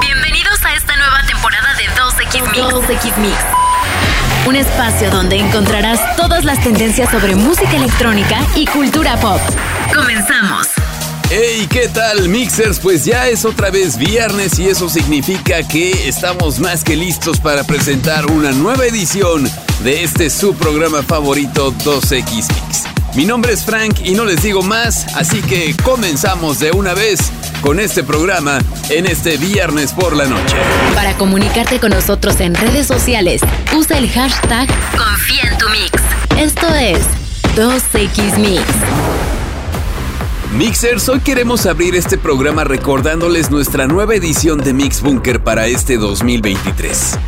Bienvenidos a esta nueva temporada de 2X Mix. 2X Mix. Un espacio donde encontrarás todas las tendencias sobre música electrónica y cultura pop. Comenzamos. Hey, ¿qué tal, Mixers? Pues ya es otra vez viernes y eso significa que estamos más que listos para presentar una nueva edición de este su programa favorito 2X Mix. Mi nombre es Frank y no les digo más, así que comenzamos de una vez con este programa en este viernes por la noche. Para comunicarte con nosotros en redes sociales, usa el hashtag Confía en tu Mix. Esto es 2X Mix. Mixers, hoy queremos abrir este programa recordándoles nuestra nueva edición de Mix Bunker para este 2023.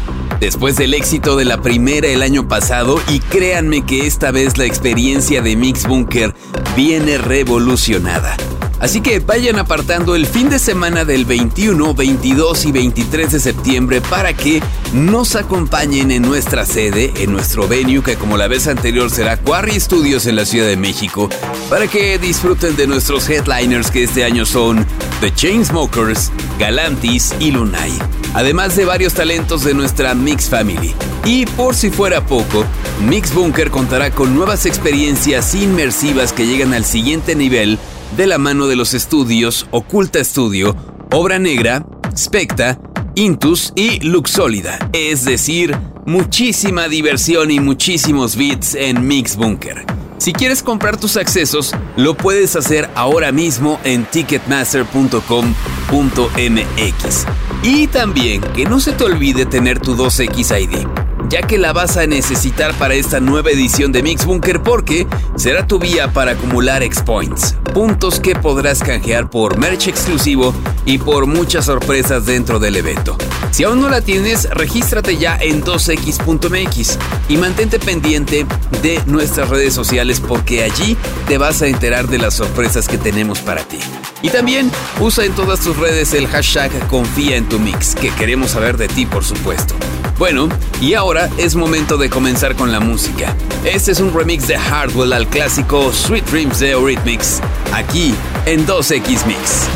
Después del éxito de la primera el año pasado, y créanme que esta vez la experiencia de Mix Bunker viene revolucionada. Así que vayan apartando el fin de semana del 21, 22 y 23 de septiembre para que nos acompañen en nuestra sede, en nuestro venue, que como la vez anterior será Quarry Studios en la Ciudad de México, para que disfruten de nuestros headliners que este año son The Chainsmokers, Galantis y Lunay, además de varios talentos de nuestra Mix Family. Y por si fuera poco, Mix Bunker contará con nuevas experiencias inmersivas que llegan al siguiente nivel de la mano de los estudios Oculta Studio, Obra Negra, Specta, Intus y Luxólida, es decir, muchísima diversión y muchísimos beats en Mix Bunker. Si quieres comprar tus accesos, lo puedes hacer ahora mismo en ticketmaster.com.mx. Y también que no se te olvide tener tu 2X ID ya que la vas a necesitar para esta nueva edición de Mix Bunker porque será tu vía para acumular X-Points, puntos que podrás canjear por merch exclusivo y por muchas sorpresas dentro del evento. Si aún no la tienes, regístrate ya en 2x.mx y mantente pendiente de nuestras redes sociales porque allí te vas a enterar de las sorpresas que tenemos para ti. Y también usa en todas tus redes el hashtag confía en tu mix, que queremos saber de ti por supuesto. Bueno, y ahora es momento de comenzar con la música. Este es un remix de Hardwell al clásico Sweet Dreams de Eurythmics, aquí en 2X Mix.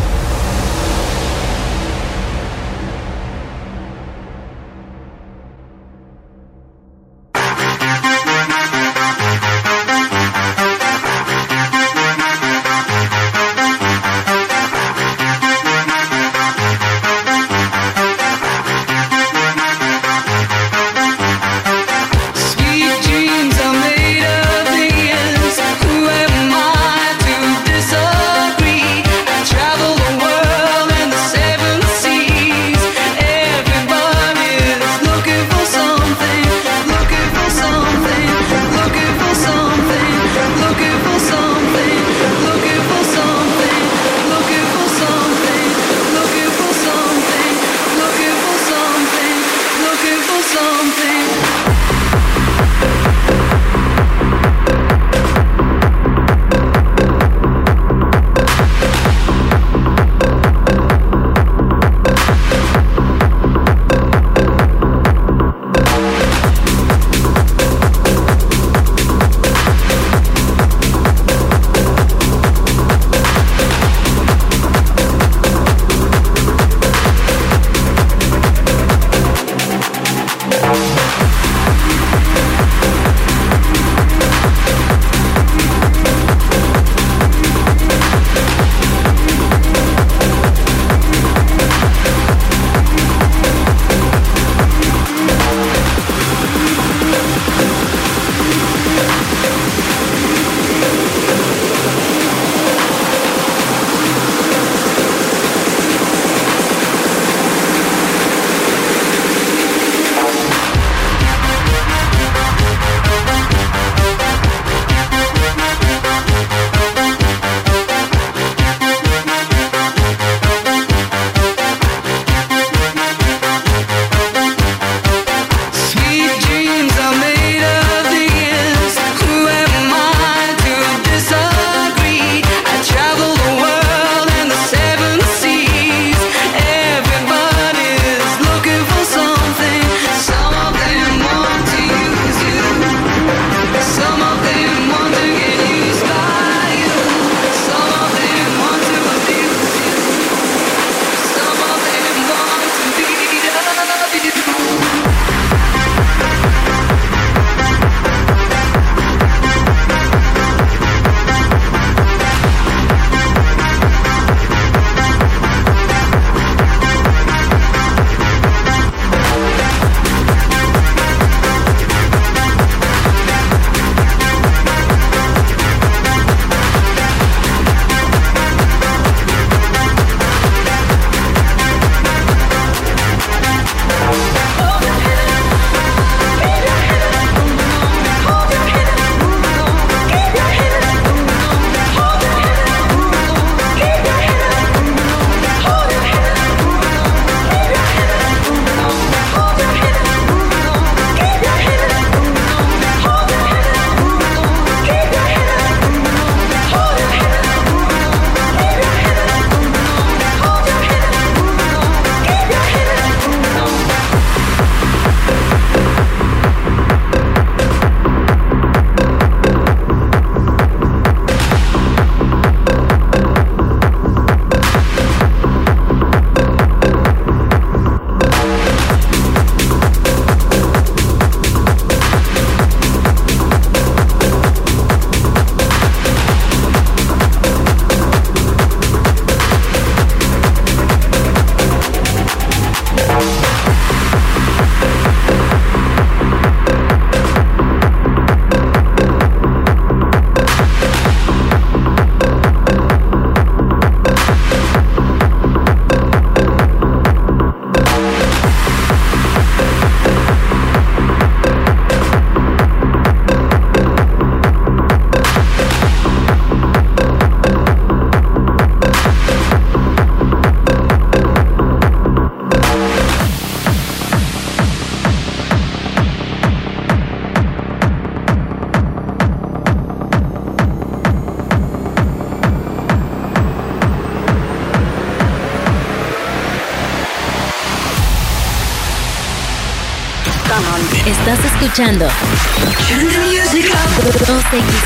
Escuchando 2X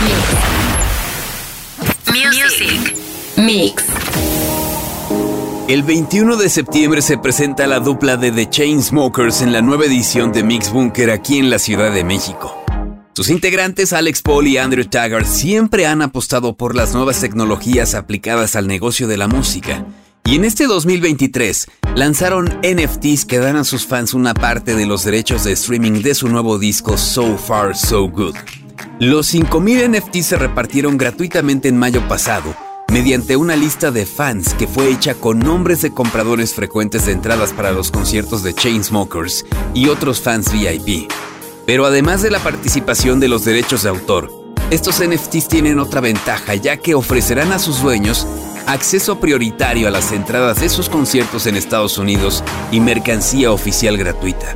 Mix. Music Mix. El 21 de septiembre se presenta la dupla de The Chainsmokers en la nueva edición de Mix Bunker aquí en la Ciudad de México. Sus integrantes Alex Paul y Andrew Taggart siempre han apostado por las nuevas tecnologías aplicadas al negocio de la música y en este 2023 lanzaron NFTs que dan a sus fans una parte de los derechos de streaming de su nuevo disco So Far So Good. Los 5.000 NFTs se repartieron gratuitamente en mayo pasado, mediante una lista de fans que fue hecha con nombres de compradores frecuentes de entradas para los conciertos de Chainsmokers y otros fans VIP. Pero además de la participación de los derechos de autor, estos NFTs tienen otra ventaja ya que ofrecerán a sus dueños acceso prioritario a las entradas de sus conciertos en Estados Unidos y mercancía oficial gratuita.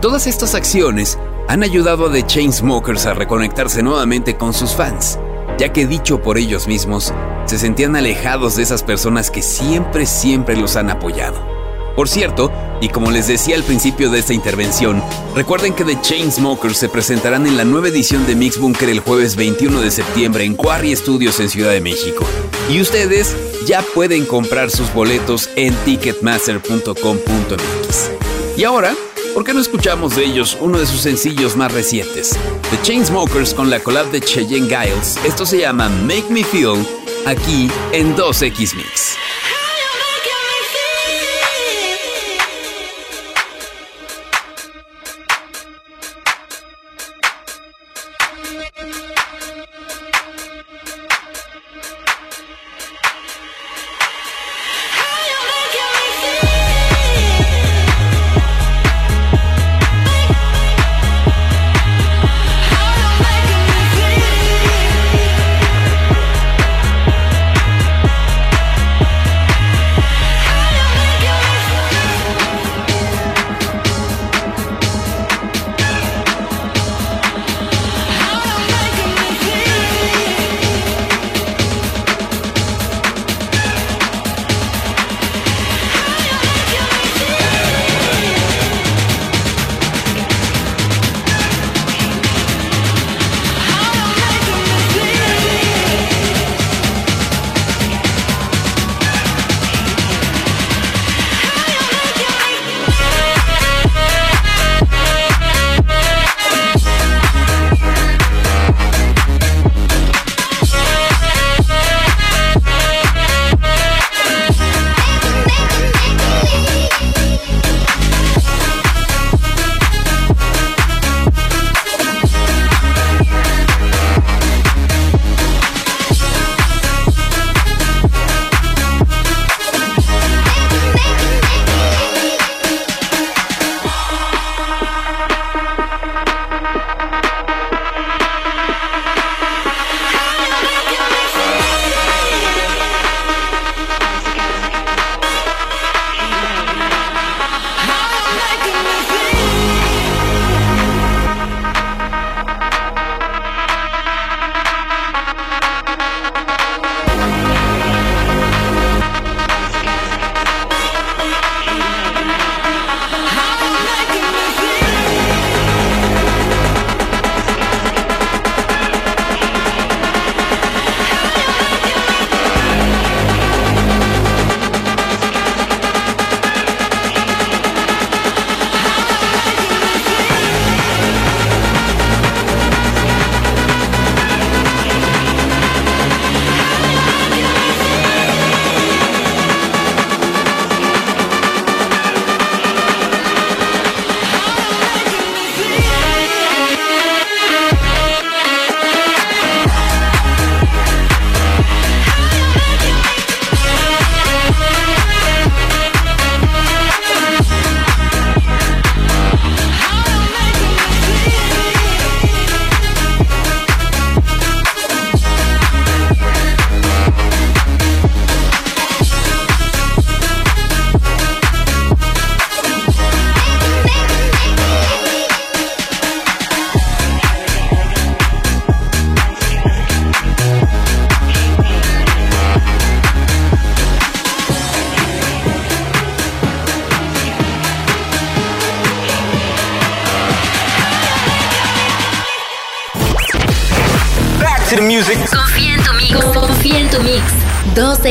Todas estas acciones han ayudado a The Chainsmokers a reconectarse nuevamente con sus fans, ya que dicho por ellos mismos, se sentían alejados de esas personas que siempre, siempre los han apoyado. Por cierto, y como les decía al principio de esta intervención, recuerden que The Chainsmokers se presentarán en la nueva edición de Mix Bunker el jueves 21 de septiembre en Quarry Studios en Ciudad de México. Y ustedes ya pueden comprar sus boletos en ticketmaster.com.mx. Y ahora, ¿por qué no escuchamos de ellos uno de sus sencillos más recientes? The Chainsmokers con la collab de Cheyenne Giles. Esto se llama Make Me Feel aquí en 2X Mix.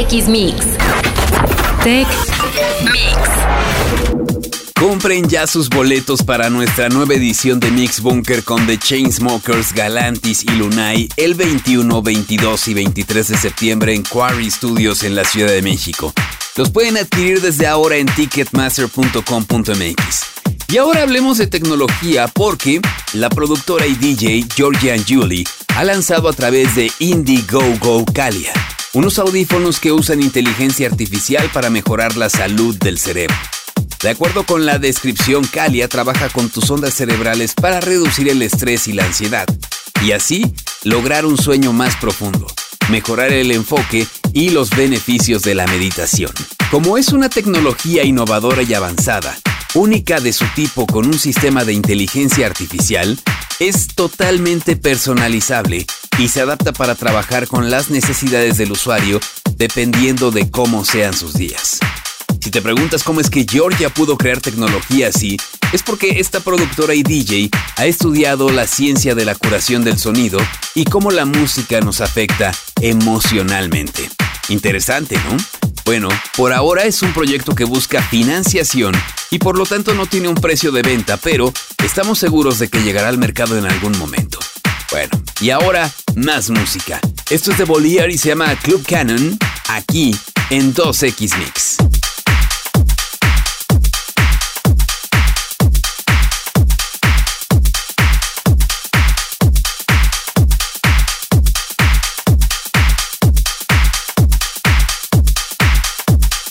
2X Mix. Tech Mix. Compren ya sus boletos para nuestra nueva edición de Mix Bunker con The Chainsmokers, Galantis y Lunay el 21, 22 y 23 de septiembre en Quarry Studios en la Ciudad de México. Los pueden adquirir desde ahora en ticketmaster.com.mx. Y ahora hablemos de tecnología porque la productora y DJ Georgia Julie ha lanzado a través de Indiegogo Calia unos audífonos que usan inteligencia artificial para mejorar la salud del cerebro. De acuerdo con la descripción, Calia trabaja con tus ondas cerebrales para reducir el estrés y la ansiedad, y así lograr un sueño más profundo, mejorar el enfoque y los beneficios de la meditación. Como es una tecnología innovadora y avanzada, única de su tipo con un sistema de inteligencia artificial, es totalmente personalizable y se adapta para trabajar con las necesidades del usuario dependiendo de cómo sean sus días. Si te preguntas cómo es que Georgia pudo crear tecnología así, es porque esta productora y DJ ha estudiado la ciencia de la curación del sonido y cómo la música nos afecta emocionalmente. Interesante, ¿no? Bueno, por ahora es un proyecto que busca financiación y por lo tanto no tiene un precio de venta, pero estamos seguros de que llegará al mercado en algún momento. Bueno, y ahora más música. Esto es de Bolívar y se llama Club Cannon, aquí en 2X Mix.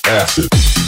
Acid.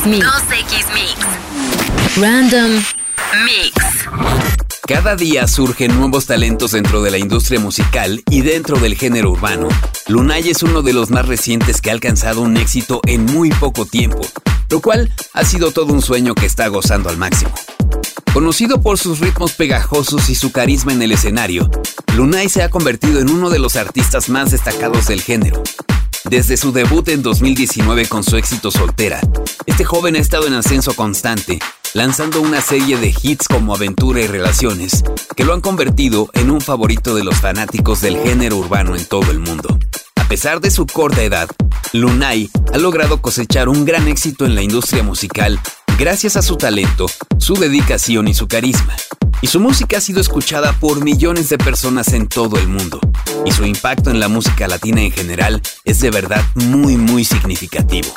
2X Mix. 2X Mix. Random Mix. Cada día surgen nuevos talentos dentro de la industria musical y dentro del género urbano. Lunay es uno de los más recientes que ha alcanzado un éxito en muy poco tiempo, lo cual ha sido todo un sueño que está gozando al máximo. Conocido por sus ritmos pegajosos y su carisma en el escenario, Lunay se ha convertido en uno de los artistas más destacados del género. Desde su debut en 2019 con su éxito Soltera, este joven ha estado en ascenso constante lanzando una serie de hits como Aventura y Relaciones, que lo han convertido en un favorito de los fanáticos del género urbano en todo el mundo. A pesar de su corta edad, Lunay ha logrado cosechar un gran éxito en la industria musical gracias a su talento, su dedicación y su carisma. Y su música ha sido escuchada por millones de personas en todo el mundo. Y su impacto en la música latina en general es de verdad muy muy significativo.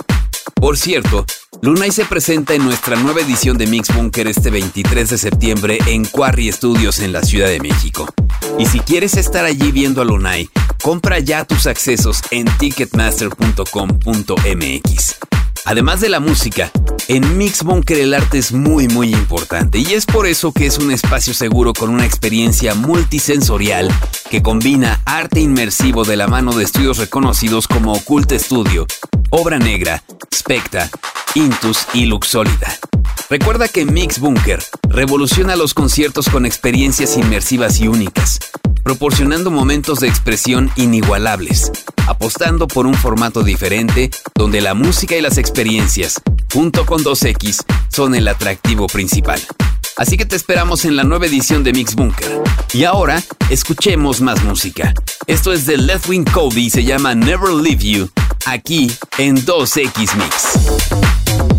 Por cierto, Lunay se presenta en nuestra nueva edición de Mix Bunker este 23 de septiembre en Quarry Studios en la Ciudad de México. Y si quieres estar allí viendo a Lunay, compra ya tus accesos en ticketmaster.com.mx. Además de la música, en Mix Bunker el arte es muy muy importante y es por eso que es un espacio seguro con una experiencia multisensorial que combina arte inmersivo de la mano de estudios reconocidos como Occult Studio, Obra Negra, Specta, Intus y Luxólida. Recuerda que Mix Bunker revoluciona los conciertos con experiencias inmersivas y únicas, proporcionando momentos de expresión inigualables, apostando por un formato diferente donde la música y las experiencias, junto con 2X, son el atractivo principal. Así que te esperamos en la nueva edición de Mix Bunker. Y ahora, escuchemos más música. Esto es de Wing Kobe y se llama Never Leave You, aquí en 2X Mix.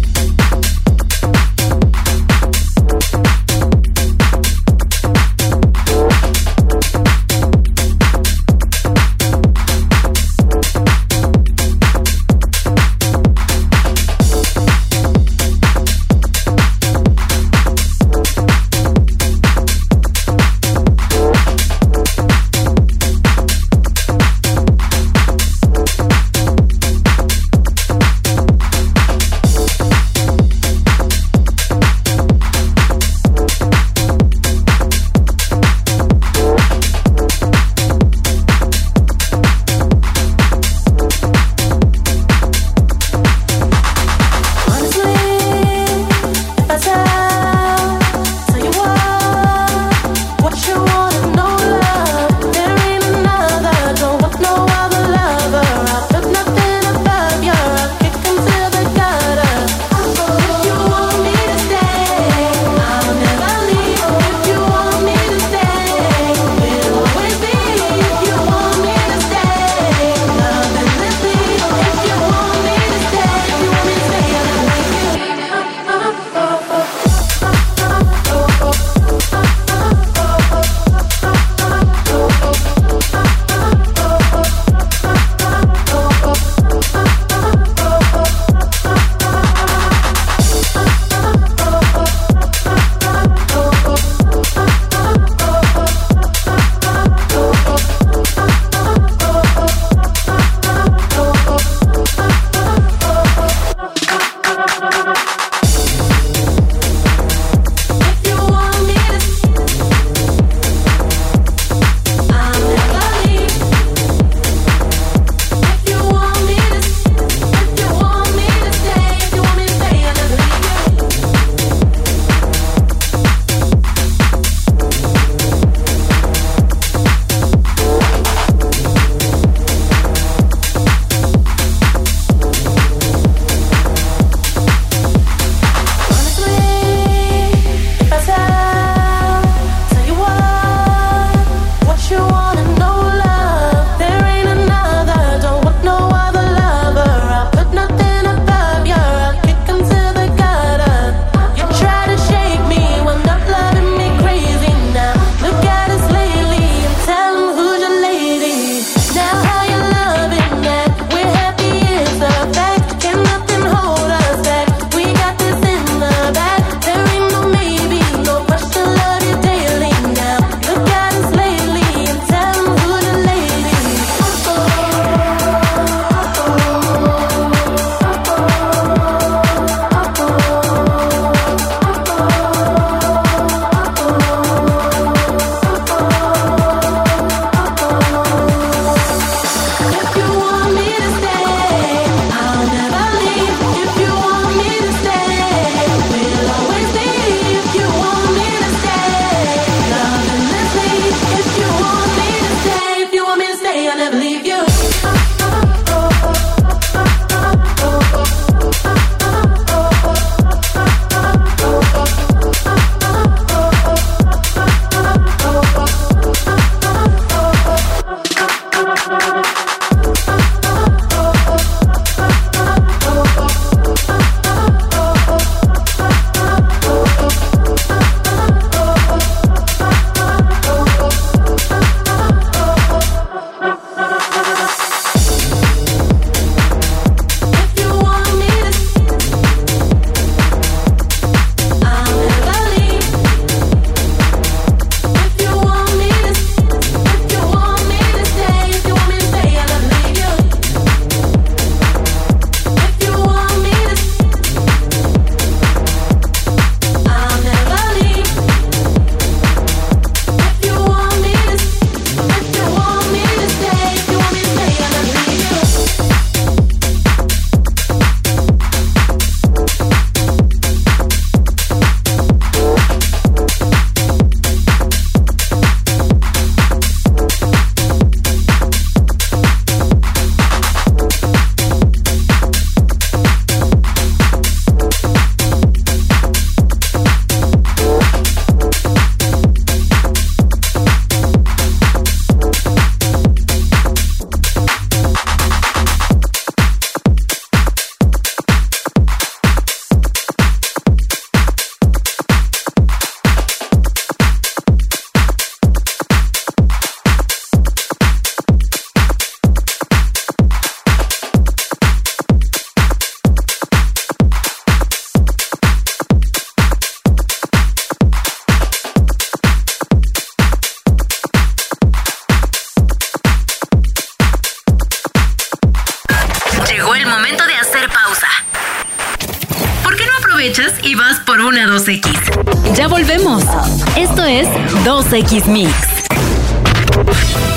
2X Mix.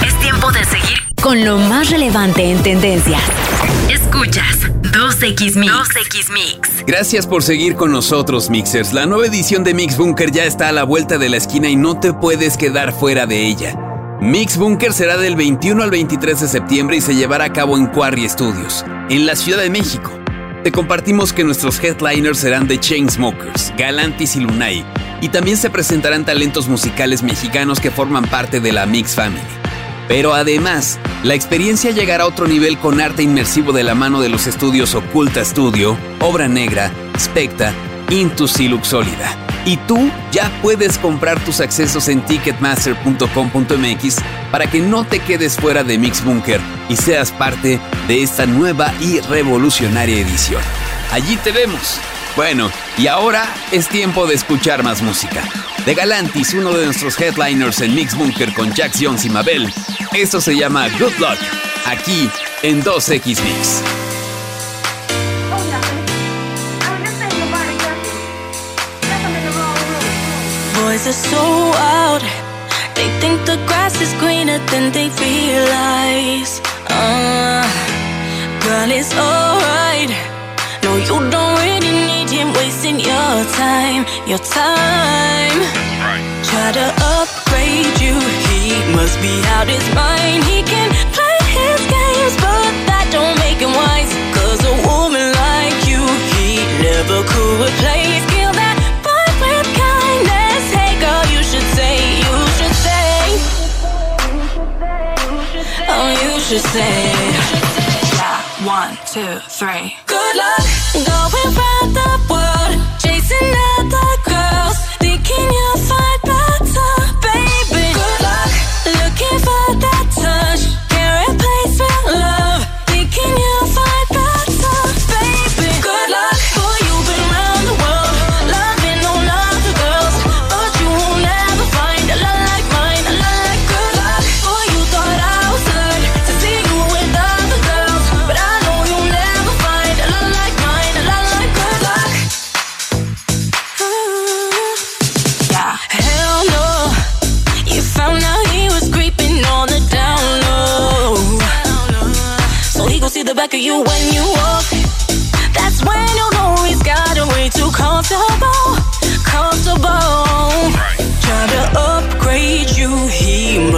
Es tiempo de seguir con lo más relevante en tendencias. Escuchas 2X Mix. 2X Mix. Gracias por seguir con nosotros, Mixers. La nueva edición de Mix Bunker ya está a la vuelta de la esquina y no te puedes quedar fuera de ella. Mix Bunker será del 21 al 23 de septiembre y se llevará a cabo en Quarry Studios, en la Ciudad de México. Te compartimos que nuestros headliners serán The Chainsmokers, Galantis y Lunay, y también se presentarán talentos musicales mexicanos que forman parte de la Mix Family. Pero además, la experiencia llegará a otro nivel con arte inmersivo de la mano de los estudios Oculta Studio, Obra Negra, Specta, Into Silux Sólida. Y tú ya puedes comprar tus accesos en ticketmaster.com.mx para que no te quedes fuera de Mix Bunker y seas parte de esta nueva y revolucionaria edición. Allí te vemos. Bueno, y ahora es tiempo de escuchar más música. De Galantis, uno de nuestros headliners en Mix Bunker con Jax Jones y Mabel. Esto se llama Good Luck, aquí en 2X Mix. Boys are so out. They think the grass is greener than they realize. Uh, girl, it's alright. No, you don't really need him wasting your time, your time. Try to upgrade you, he must be out his mind. He can play his games, but that don't make him wise. Cause a woman like you, he never could replace. Kill that vibe with kindness. Hey girl, you should say, you should say. Oh, you should say. One, two, three. Good luck going round the world, chasing other girls, thinking you'll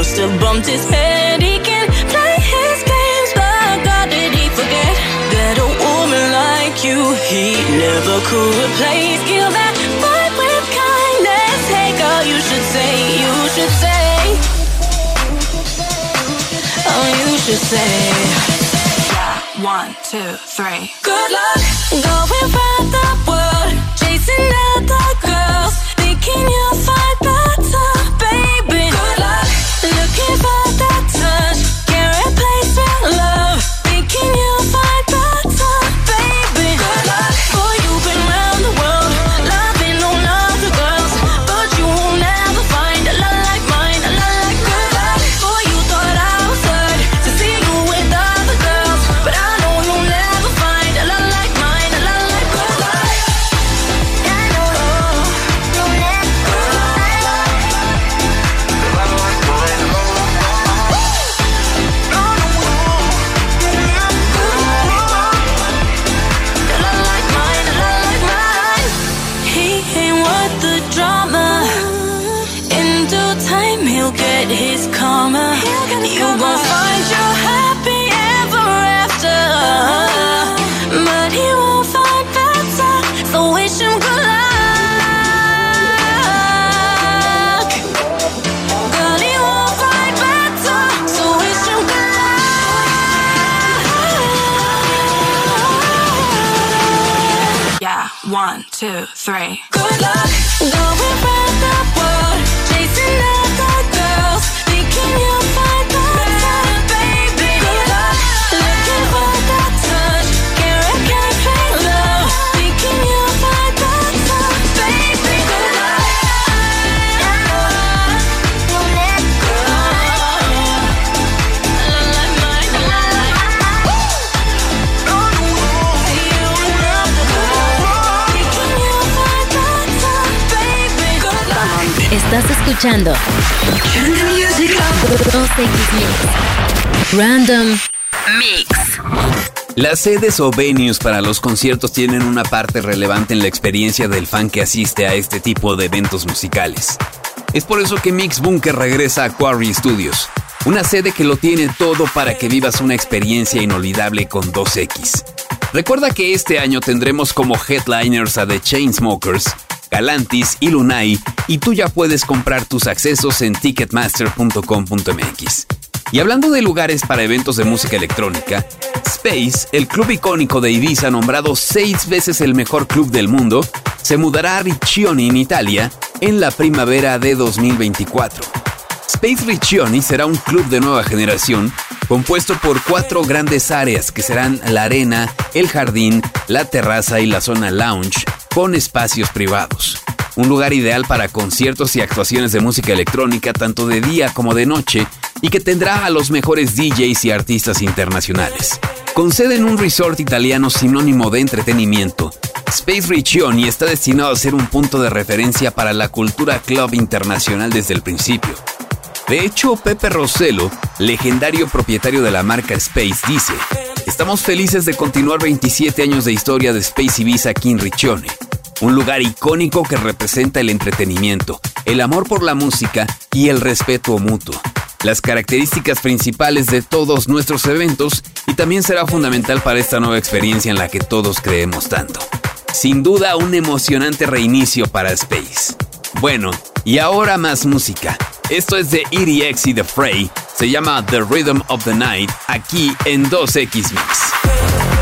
must bumped his head. He can play his games, but God did he forget that a woman like you he never could replace? Kill that vibe with kindness. Hey girl, you should say, you should say. Oh, you should say. Yeah, one, two, three. Good luck going round the world, chasing other girls, two, three. Good luck escuchando 2X Mix. Random Mix. Las sedes o venues para los conciertos tienen una parte relevante en la experiencia del fan que asiste a este tipo de eventos musicales. Es por eso que Mix Bunker regresa a Quarry Studios, una sede que lo tiene todo para que vivas una experiencia inolvidable con 2X. Recuerda que este año tendremos como headliners a The Chainsmokers, Galantis y Lunay, y tú ya puedes comprar tus accesos en ticketmaster.com.mx. Y hablando de lugares para eventos de música electrónica, Space, el club icónico de Ibiza nombrado seis veces el mejor club del mundo, se mudará a Riccioni en Italia en la primavera de 2024. Space Riccioni será un club de nueva generación compuesto por cuatro grandes áreas que serán la arena, el jardín, la terraza y la zona lounge con espacios privados. Un lugar ideal para conciertos y actuaciones de música electrónica tanto de día como de noche y que tendrá a los mejores DJs y artistas internacionales. Con sede en un resort italiano sinónimo de entretenimiento, Space Riccioni está destinado a ser un punto de referencia para la cultura club internacional desde el principio. De hecho, Pepe Rossello, legendario propietario de la marca Space, dice, Estamos felices de continuar 27 años de historia de Space Ibiza aquí en un lugar icónico que representa el entretenimiento, el amor por la música y el respeto mutuo las características principales de todos nuestros eventos y también será fundamental para esta nueva experiencia en la que todos creemos tanto. Sin duda un emocionante reinicio para Space. Bueno, y ahora más música. Esto es de EDX y The Fray. Se llama The Rhythm of the Night aquí en 2X Mix.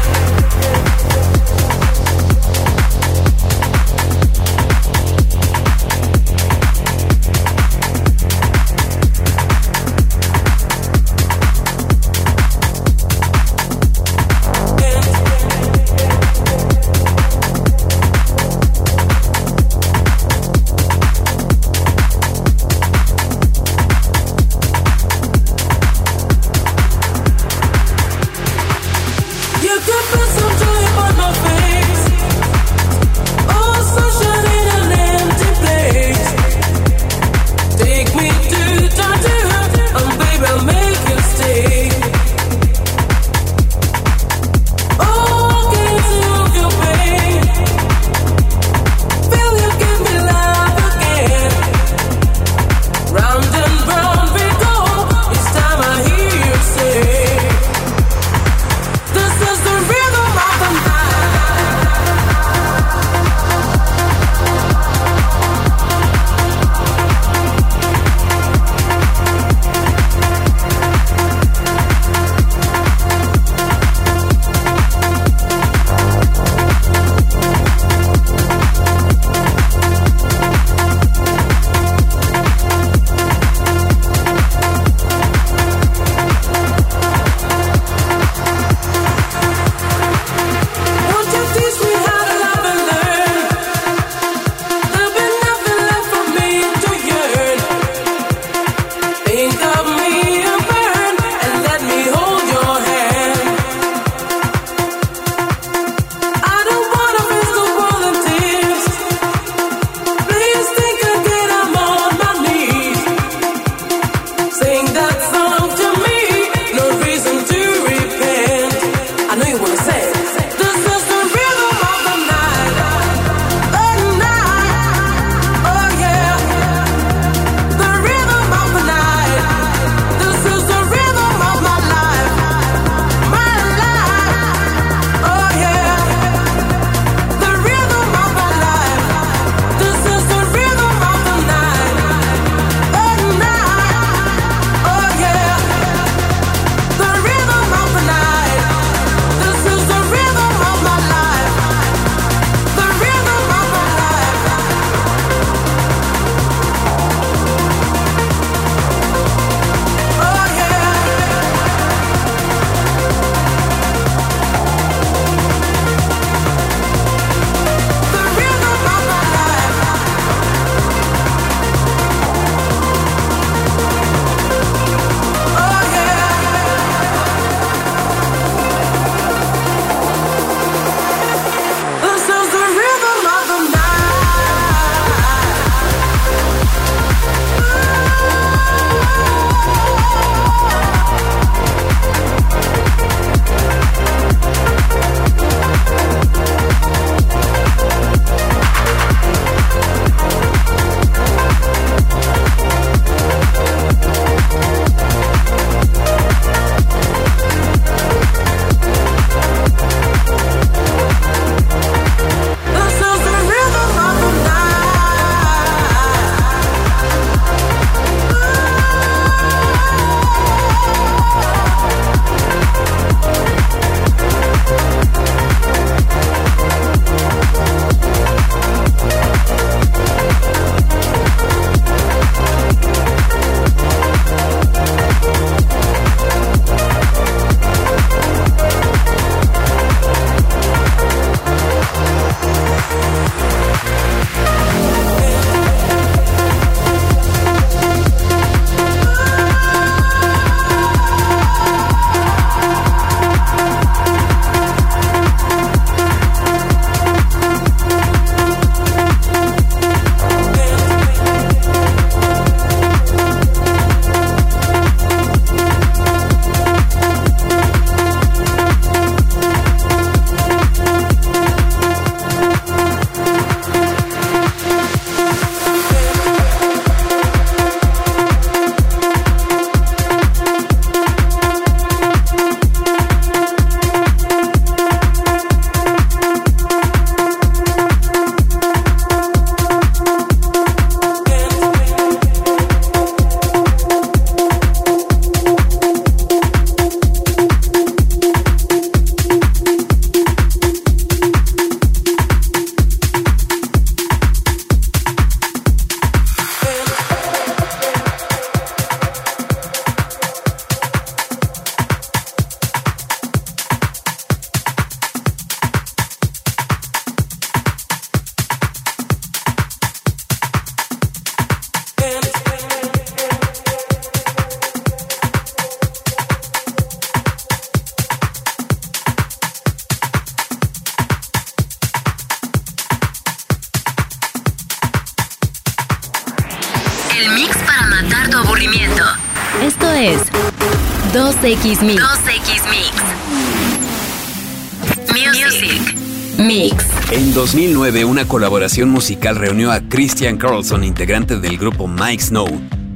2009, una colaboración musical reunió a Christian Carlson, integrante del grupo Mike Snow,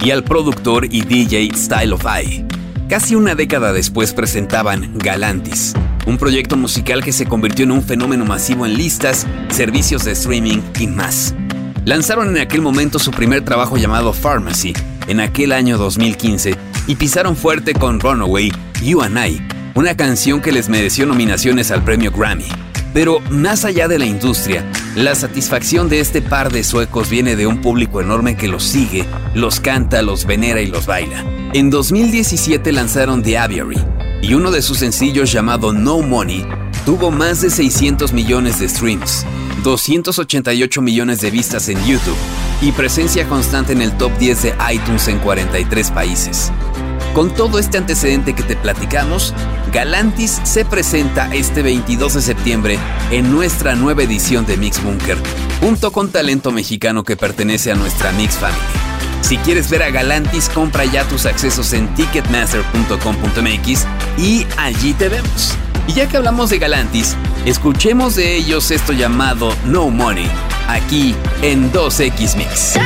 y al productor y DJ Style of Eye. Casi una década después presentaban Galantis, un proyecto musical que se convirtió en un fenómeno masivo en listas, servicios de streaming y más. Lanzaron en aquel momento su primer trabajo llamado Pharmacy, en aquel año 2015, y pisaron fuerte con Runaway, You and I, una canción que les mereció nominaciones al premio Grammy. Pero más allá de la industria, la satisfacción de este par de suecos viene de un público enorme que los sigue, los canta, los venera y los baila. En 2017 lanzaron The Aviary, y uno de sus sencillos llamado No Money tuvo más de 600 millones de streams, 288 millones de vistas en YouTube y presencia constante en el top 10 de iTunes en 43 países. Con todo este antecedente que te platicamos, Galantis se presenta este 22 de septiembre en nuestra nueva edición de Mix Bunker, junto con talento mexicano que pertenece a nuestra Mix Family. Si quieres ver a Galantis, compra ya tus accesos en ticketmaster.com.mx y allí te vemos. Y ya que hablamos de Galantis, escuchemos de ellos esto llamado No Money, aquí en 2X Mix.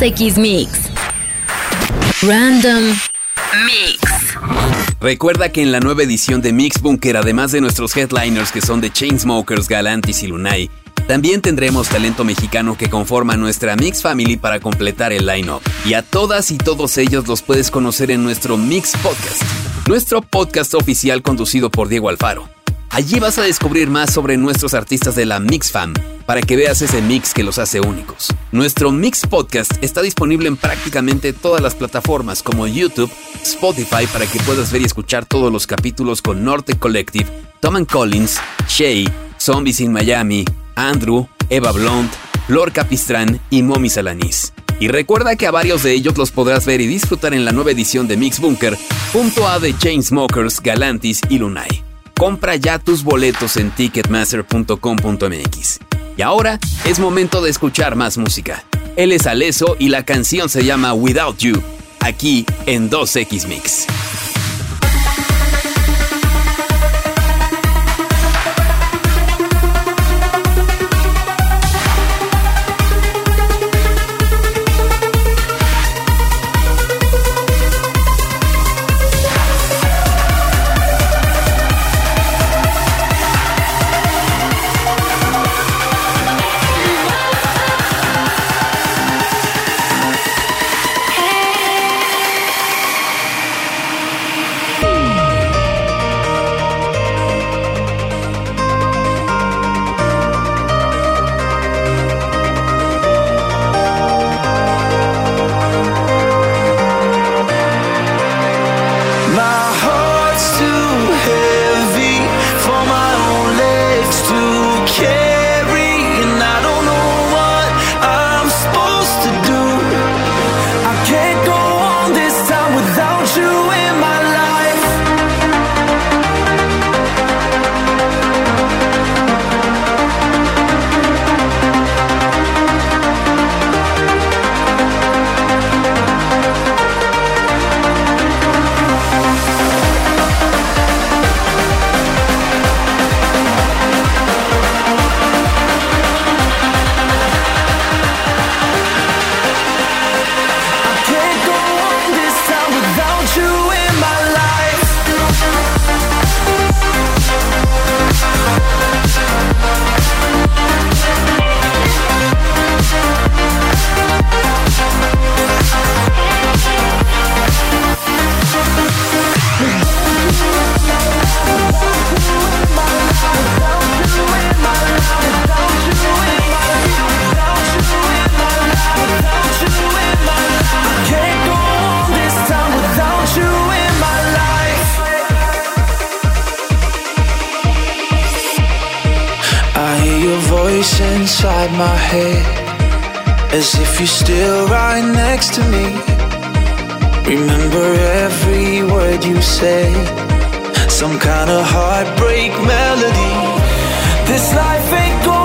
2X Mix. Random Mix. Recuerda que en la nueva edición de Mix Bunker, además de nuestros headliners que son de Chainsmokers, Galantis y Lunay, también tendremos talento mexicano que conforma nuestra Mix Family para completar el line-up. Y a todas y todos ellos los puedes conocer en nuestro Mix Podcast, nuestro podcast oficial conducido por Diego Alfaro. Allí vas a descubrir más sobre nuestros artistas de la Mix Fam, para que veas ese mix que los hace únicos. Nuestro Mix Podcast está disponible en prácticamente todas las plataformas como YouTube, Spotify para que puedas ver y escuchar todos los capítulos con Norte Collective, Tom Collins, Shay, Zombies in Miami, Andrew, Eva Blunt, Lord Capistrán y Momi Salanis. Y recuerda que a varios de ellos los podrás ver y disfrutar en la nueva edición de Mix Bunker, junto a The Chainsmokers, Galantis y Lunay. Compra ya tus boletos en ticketmaster.com.mx. Y ahora es momento de escuchar más música. Él es Aleso y la canción se llama Without You, aquí en 2X Mix. head as if you're still right next to me. Remember every word you said, some kind of heartbreak melody. This life ain't going.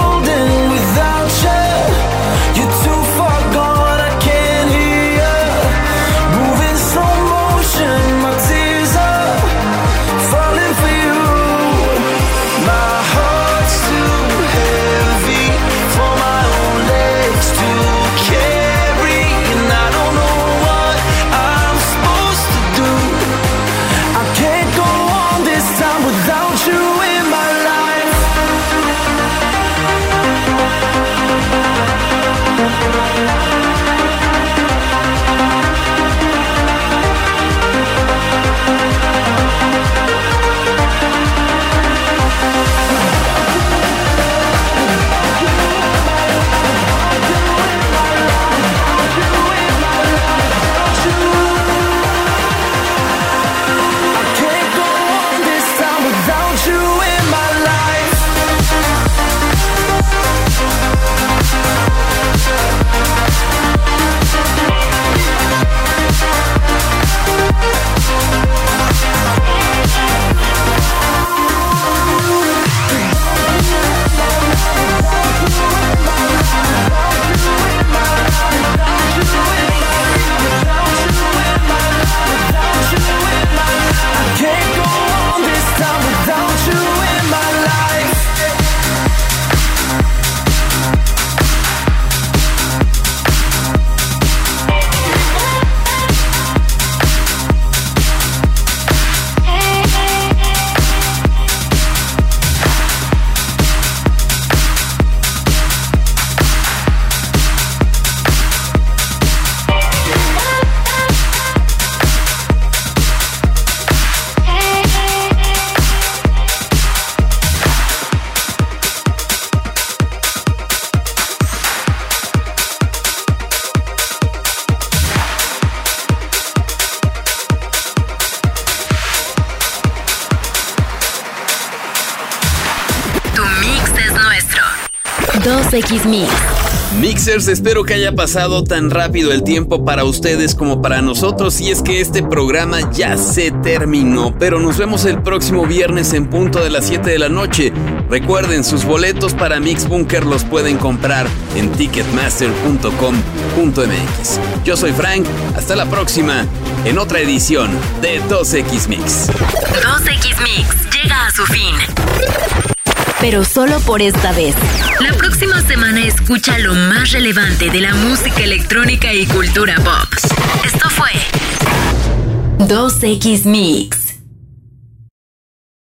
2X Mix. Mixers, espero que haya pasado tan rápido el tiempo para ustedes como para nosotros y es que este programa ya se terminó, pero nos vemos el próximo viernes en punto de las 7 de la noche. Recuerden, sus boletos para Mix Bunker los pueden comprar en ticketmaster.com.mx. Yo soy Frank, hasta la próxima en otra edición de 2X Mix. 2X Mix llega a su fin pero solo por esta vez. La próxima semana escucha lo más relevante de la música electrónica y cultura pop. Esto fue 2X Mix.